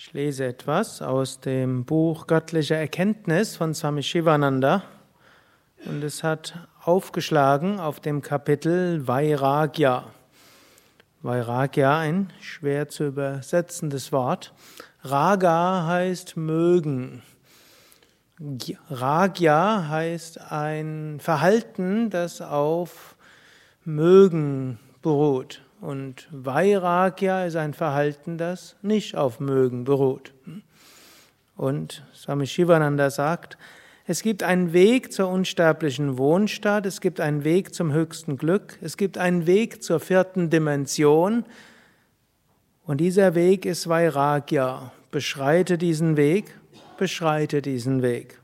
Ich lese etwas aus dem Buch Göttliche Erkenntnis von Swami Shivananda und es hat aufgeschlagen auf dem Kapitel Vairagya. Vairagya, ein schwer zu übersetzendes Wort. Raga heißt mögen. Ragya heißt ein Verhalten, das auf mögen beruht. Und Vairagya ist ein Verhalten, das nicht auf Mögen beruht. Und Swami Shivananda sagt, es gibt einen Weg zur unsterblichen Wohnstadt, es gibt einen Weg zum höchsten Glück, es gibt einen Weg zur vierten Dimension. Und dieser Weg ist Vairagya. Beschreite diesen Weg, beschreite diesen Weg.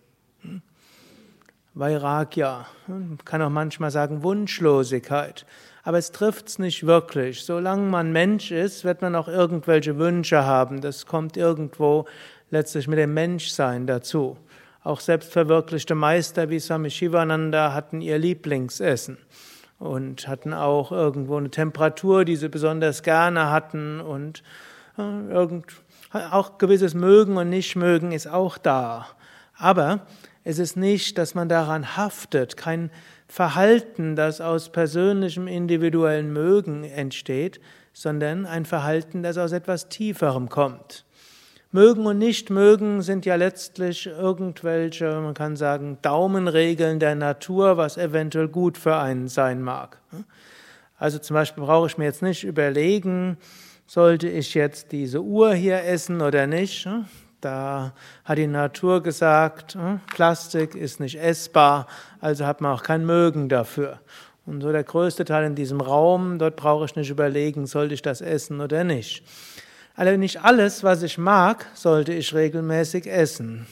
Vairagya, man kann auch manchmal sagen Wunschlosigkeit aber es trifft's nicht wirklich. Solange man Mensch ist, wird man auch irgendwelche Wünsche haben. Das kommt irgendwo letztlich mit dem Menschsein dazu. Auch selbstverwirklichte Meister wie Swami Shivananda hatten ihr Lieblingsessen und hatten auch irgendwo eine Temperatur, die sie besonders gerne hatten und äh, irgend, auch gewisses Mögen und Nichtmögen ist auch da. Aber es ist nicht, dass man daran haftet, kein Verhalten, das aus persönlichem individuellen Mögen entsteht, sondern ein Verhalten, das aus etwas Tieferem kommt. Mögen und Nichtmögen sind ja letztlich irgendwelche, man kann sagen, Daumenregeln der Natur, was eventuell gut für einen sein mag. Also zum Beispiel brauche ich mir jetzt nicht überlegen, sollte ich jetzt diese Uhr hier essen oder nicht. Da hat die Natur gesagt, hm, Plastik ist nicht essbar, also hat man auch kein Mögen dafür. Und so der größte Teil in diesem Raum, dort brauche ich nicht überlegen, sollte ich das essen oder nicht. Also nicht alles, was ich mag, sollte ich regelmäßig essen.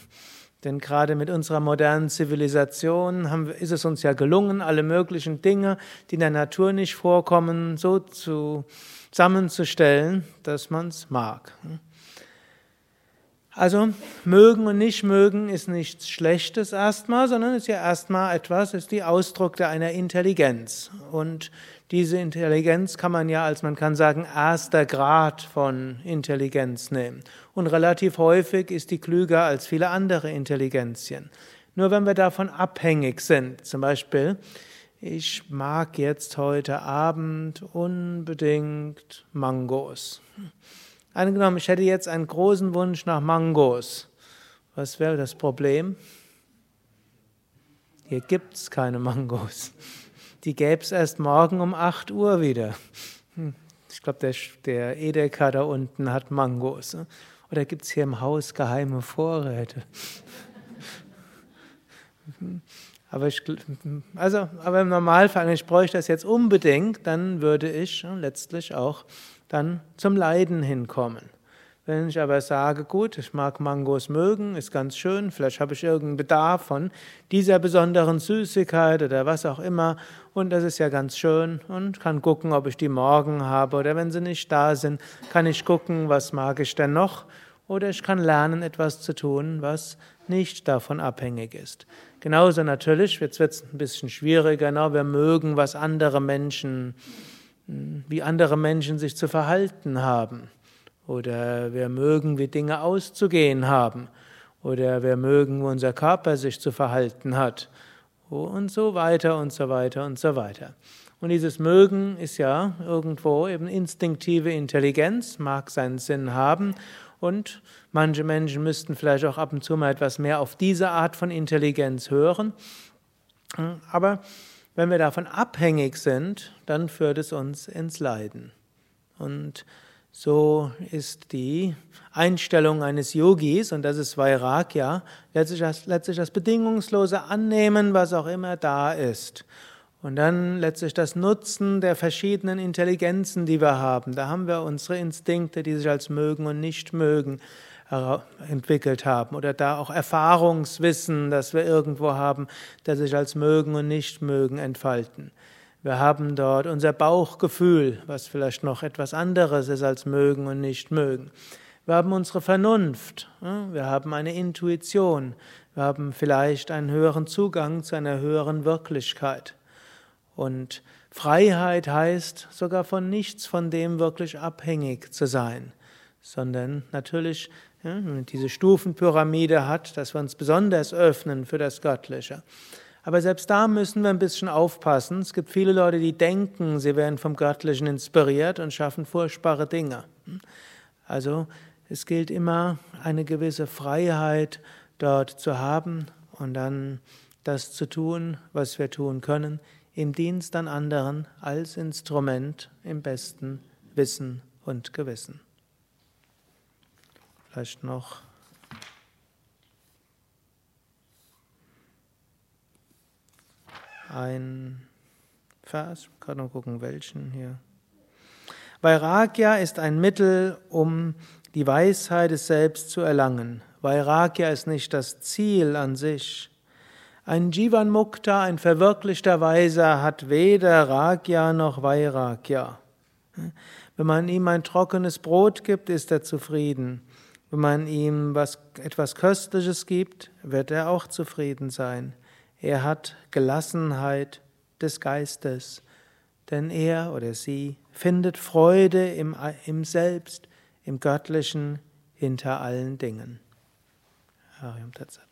Denn gerade mit unserer modernen Zivilisation haben, ist es uns ja gelungen, alle möglichen Dinge, die in der Natur nicht vorkommen, so zusammenzustellen, dass man es mag. Also mögen und nicht mögen ist nichts Schlechtes erstmal, sondern ist ja erstmal etwas, ist die Ausdruck einer Intelligenz. Und diese Intelligenz kann man ja als man kann sagen erster Grad von Intelligenz nehmen. Und relativ häufig ist die klüger als viele andere Intelligenzien. Nur wenn wir davon abhängig sind, zum Beispiel, ich mag jetzt heute Abend unbedingt Mangos. Angenommen, ich hätte jetzt einen großen Wunsch nach Mangos. Was wäre das Problem? Hier gibt es keine Mangos. Die gäbe es erst morgen um 8 Uhr wieder. Hm, ich glaube, der, der Edeka da unten hat Mangos. Ne? Oder gibt es hier im Haus geheime Vorräte? Aber, ich, also, aber im Normalfall, wenn ich bräuchte das jetzt unbedingt, dann würde ich letztlich auch dann zum Leiden hinkommen. Wenn ich aber sage, gut, ich mag Mangos mögen, ist ganz schön, vielleicht habe ich irgendeinen Bedarf von dieser besonderen Süßigkeit oder was auch immer und das ist ja ganz schön und kann gucken, ob ich die morgen habe oder wenn sie nicht da sind, kann ich gucken, was mag ich denn noch oder ich kann lernen, etwas zu tun, was nicht davon abhängig ist. Genauso natürlich, jetzt wird es ein bisschen schwieriger, genau, wir mögen, was andere Menschen wie andere Menschen sich zu verhalten haben. Oder wir mögen, wie Dinge auszugehen haben. Oder wir mögen, wie unser Körper sich zu verhalten hat. Und so weiter und so weiter und so weiter. Und dieses Mögen ist ja irgendwo eben instinktive Intelligenz, mag seinen Sinn haben. Und manche Menschen müssten vielleicht auch ab und zu mal etwas mehr auf diese Art von Intelligenz hören. Aber wenn wir davon abhängig sind, dann führt es uns ins Leiden. Und so ist die Einstellung eines Yogis, und das ist Vairagya, letztlich das, letztlich das bedingungslose Annehmen, was auch immer da ist. Und dann letztlich das Nutzen der verschiedenen Intelligenzen, die wir haben. Da haben wir unsere Instinkte, die sich als mögen und nicht mögen entwickelt haben oder da auch Erfahrungswissen, das wir irgendwo haben, das sich als mögen und nicht mögen entfalten. Wir haben dort unser Bauchgefühl, was vielleicht noch etwas anderes ist als mögen und nicht mögen. Wir haben unsere Vernunft, wir haben eine Intuition, wir haben vielleicht einen höheren Zugang zu einer höheren Wirklichkeit. Und Freiheit heißt sogar von nichts von dem wirklich abhängig zu sein sondern natürlich ja, diese Stufenpyramide hat, dass wir uns besonders öffnen für das Göttliche. Aber selbst da müssen wir ein bisschen aufpassen. Es gibt viele Leute, die denken, sie werden vom Göttlichen inspiriert und schaffen furchtbare Dinge. Also es gilt immer eine gewisse Freiheit dort zu haben und dann das zu tun, was wir tun können, im Dienst an anderen als Instrument im besten Wissen und Gewissen. Vielleicht noch ein Vers, ich kann noch gucken, welchen hier. Vairagya ist ein Mittel, um die Weisheit des Selbst zu erlangen. Vairagya ist nicht das Ziel an sich. Ein Jivan Mukta, ein verwirklichter Weiser, hat weder Ragya noch Vairagya. Wenn man ihm ein trockenes Brot gibt, ist er zufrieden. Wenn man ihm was, etwas Köstliches gibt, wird er auch zufrieden sein. Er hat Gelassenheit des Geistes, denn er oder sie findet Freude im, im Selbst, im Göttlichen, hinter allen Dingen. Harium Tatsat.